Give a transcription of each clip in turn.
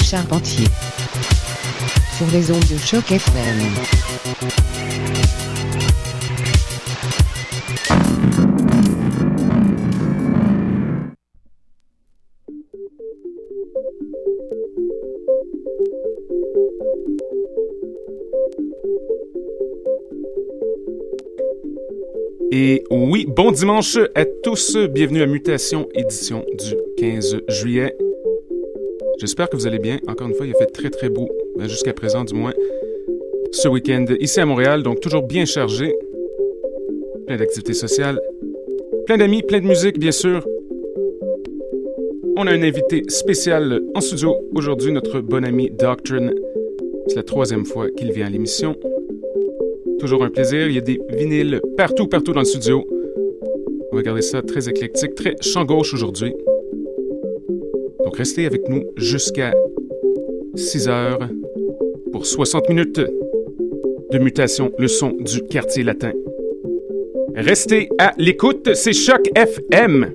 Charpentier. Sur les ondes de choc FM. Et oui, bon dimanche à tous. Bienvenue à Mutation, édition du 15 juillet. J'espère que vous allez bien. Encore une fois, il a fait très très beau, ben, jusqu'à présent du moins, ce week-end ici à Montréal, donc toujours bien chargé. Plein d'activités sociales, plein d'amis, plein de musique, bien sûr. On a un invité spécial en studio aujourd'hui, notre bon ami Doctrine. C'est la troisième fois qu'il vient à l'émission. Toujours un plaisir. Il y a des vinyles partout, partout dans le studio. On va garder ça très éclectique, très champ gauche aujourd'hui. Donc restez avec nous jusqu'à 6 heures pour 60 minutes de mutation, le son du quartier latin. Restez à l'écoute, c'est Choc FM.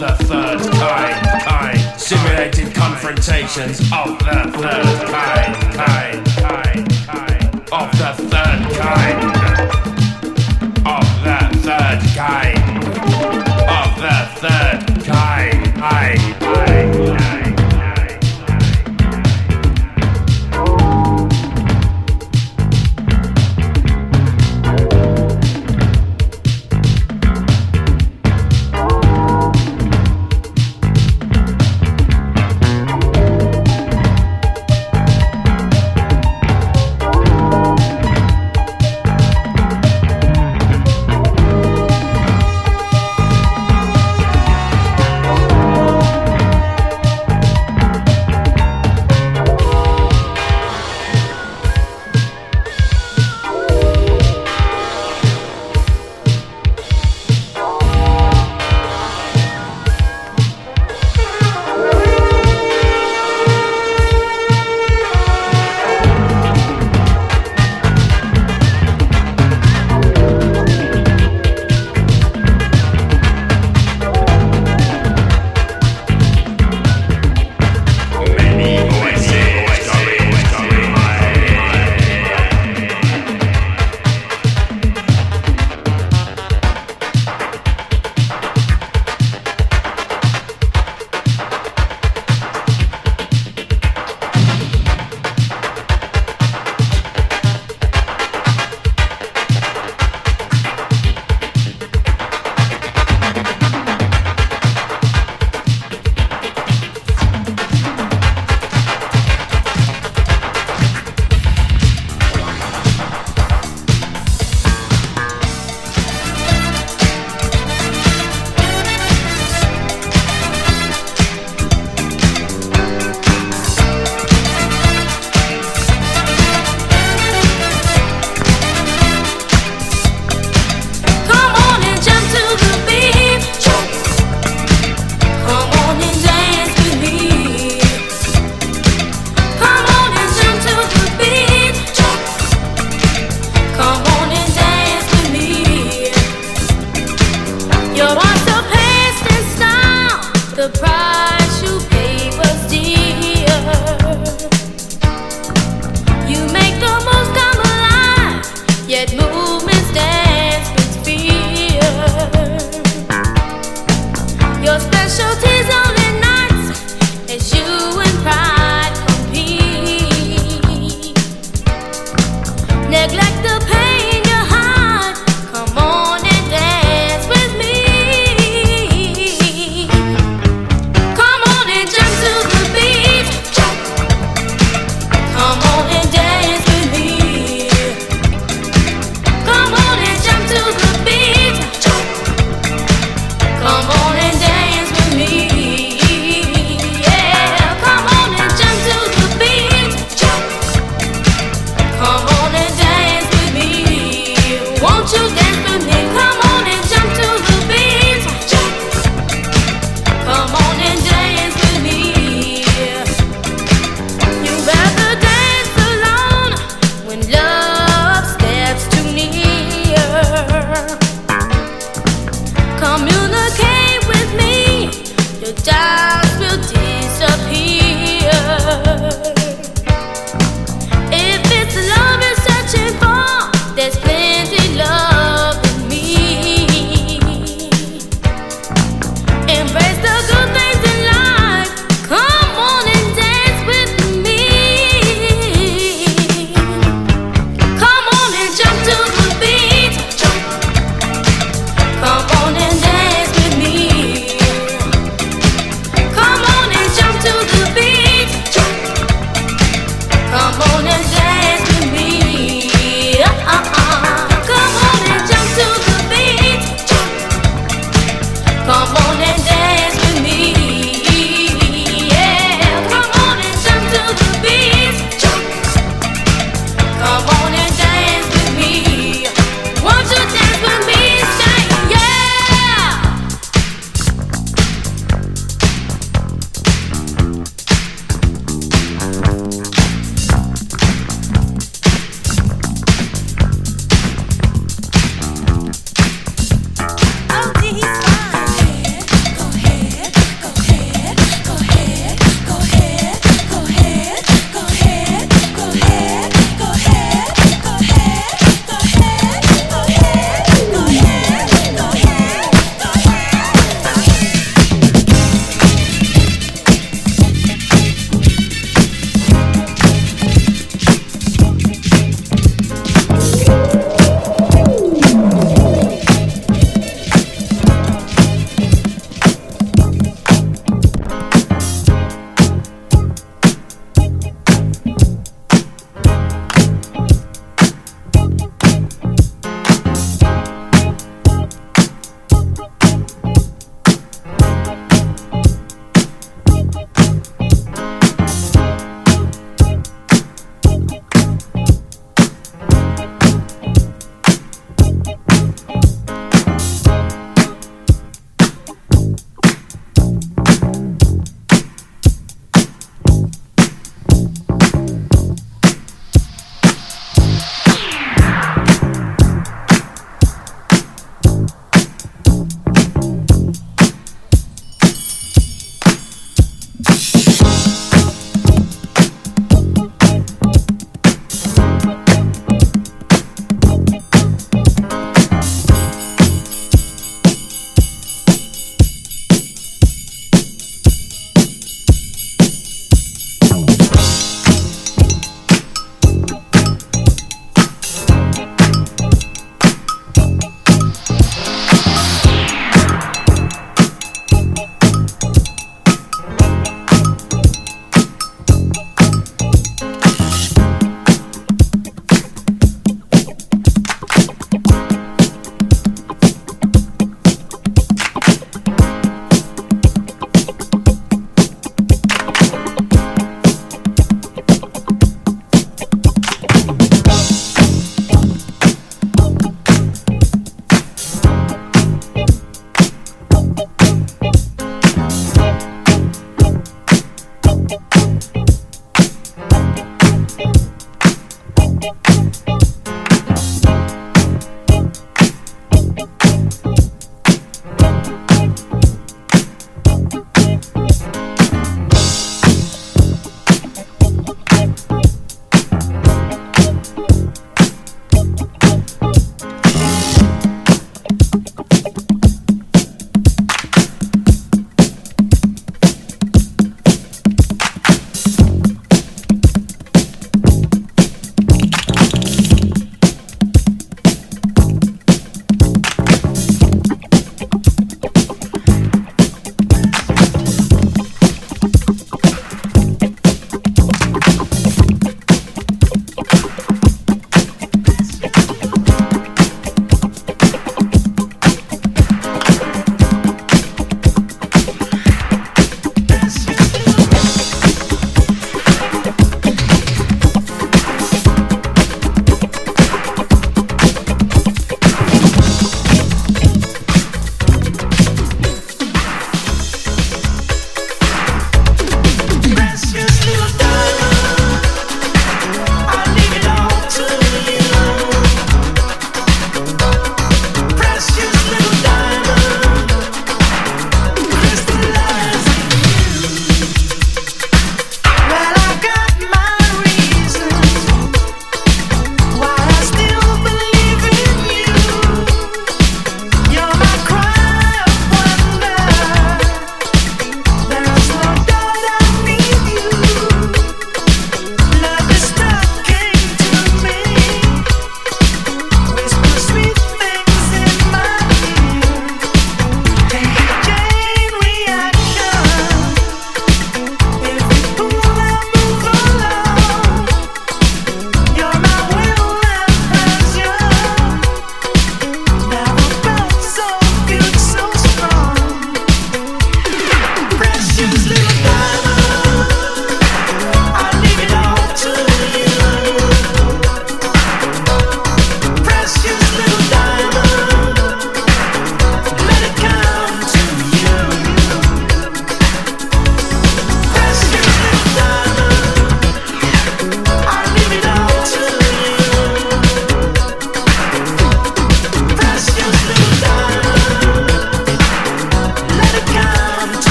The third kind, kind. Simulated confrontations of the third kind, kind, kind. Of the third kind.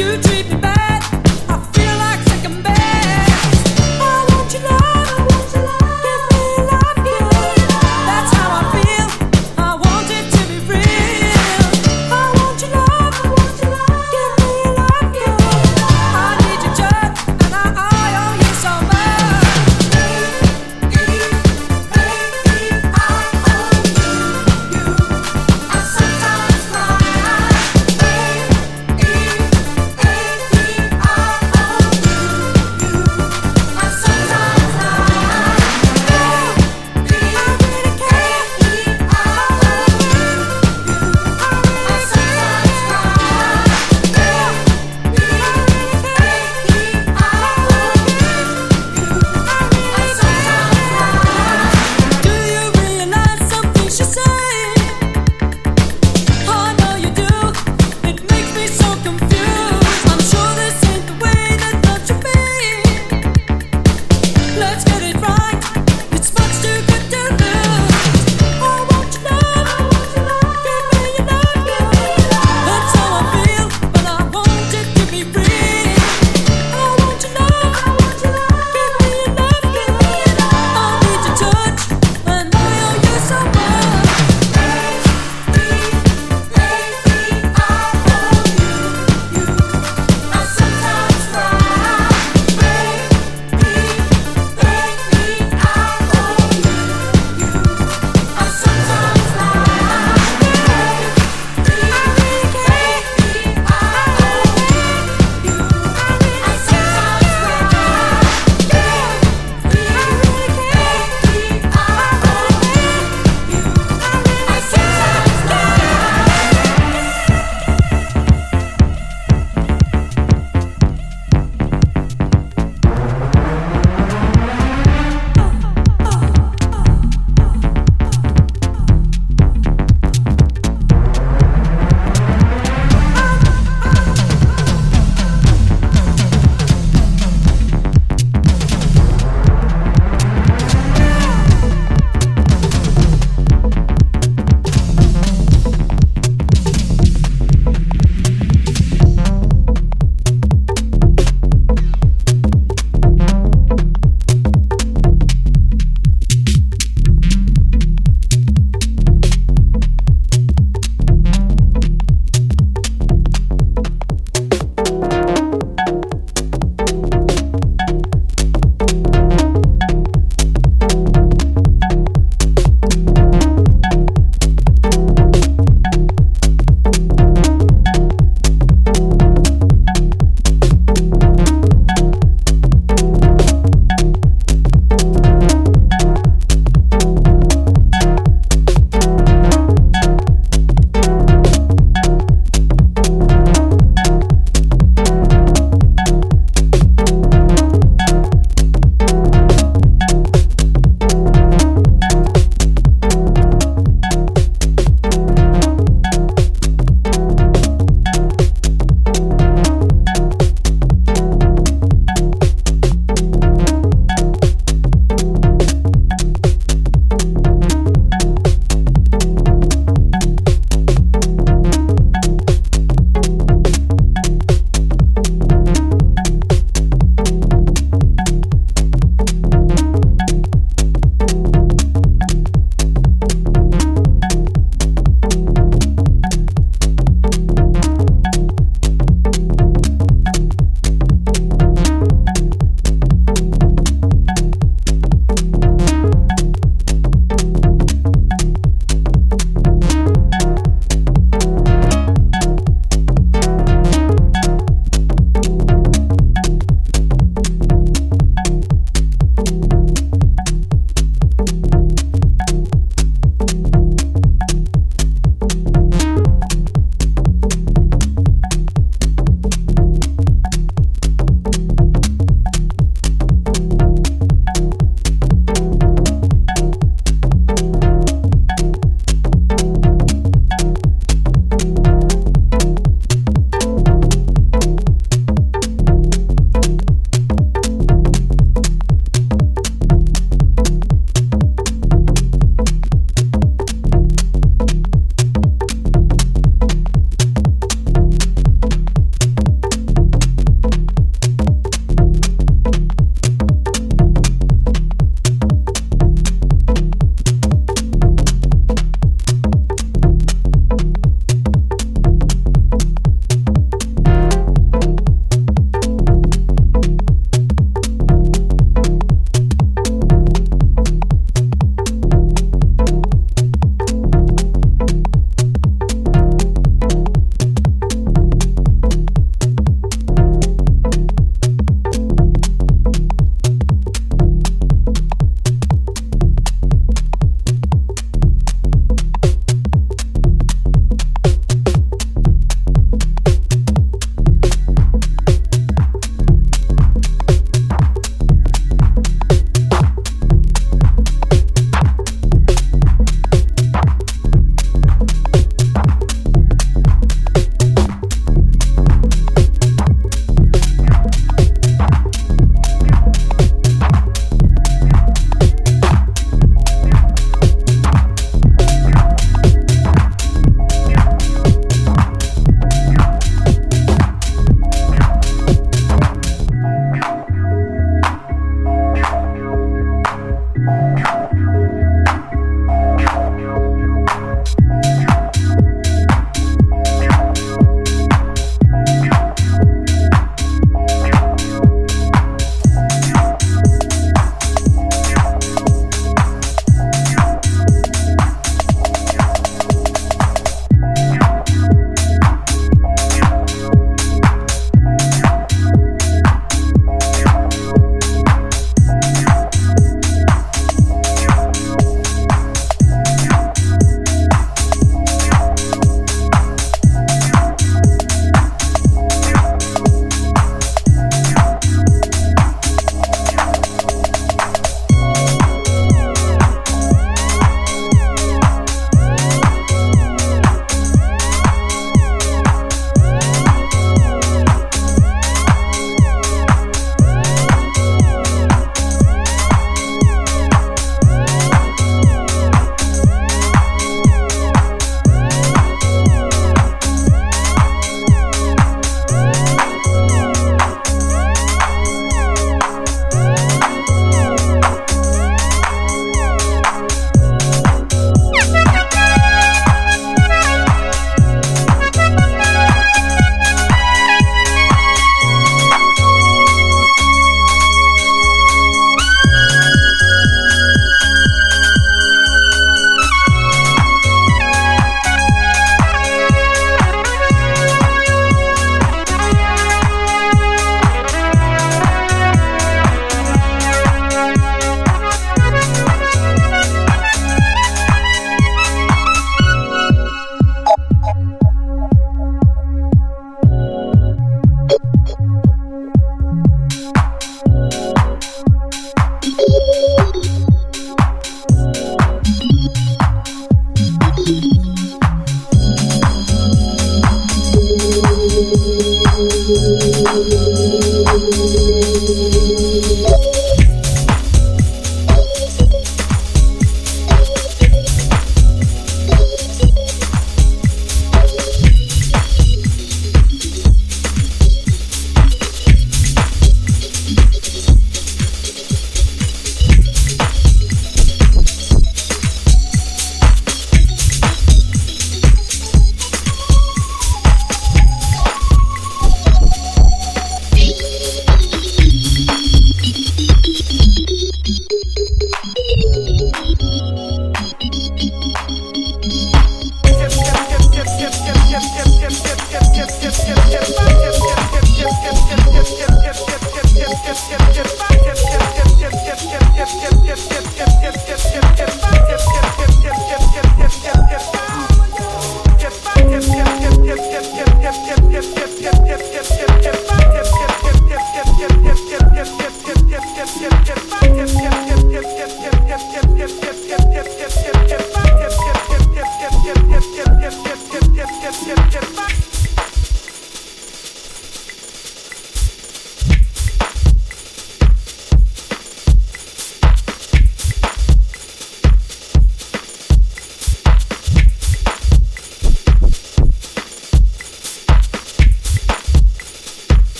you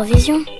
faudra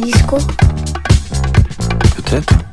disco Peut-être.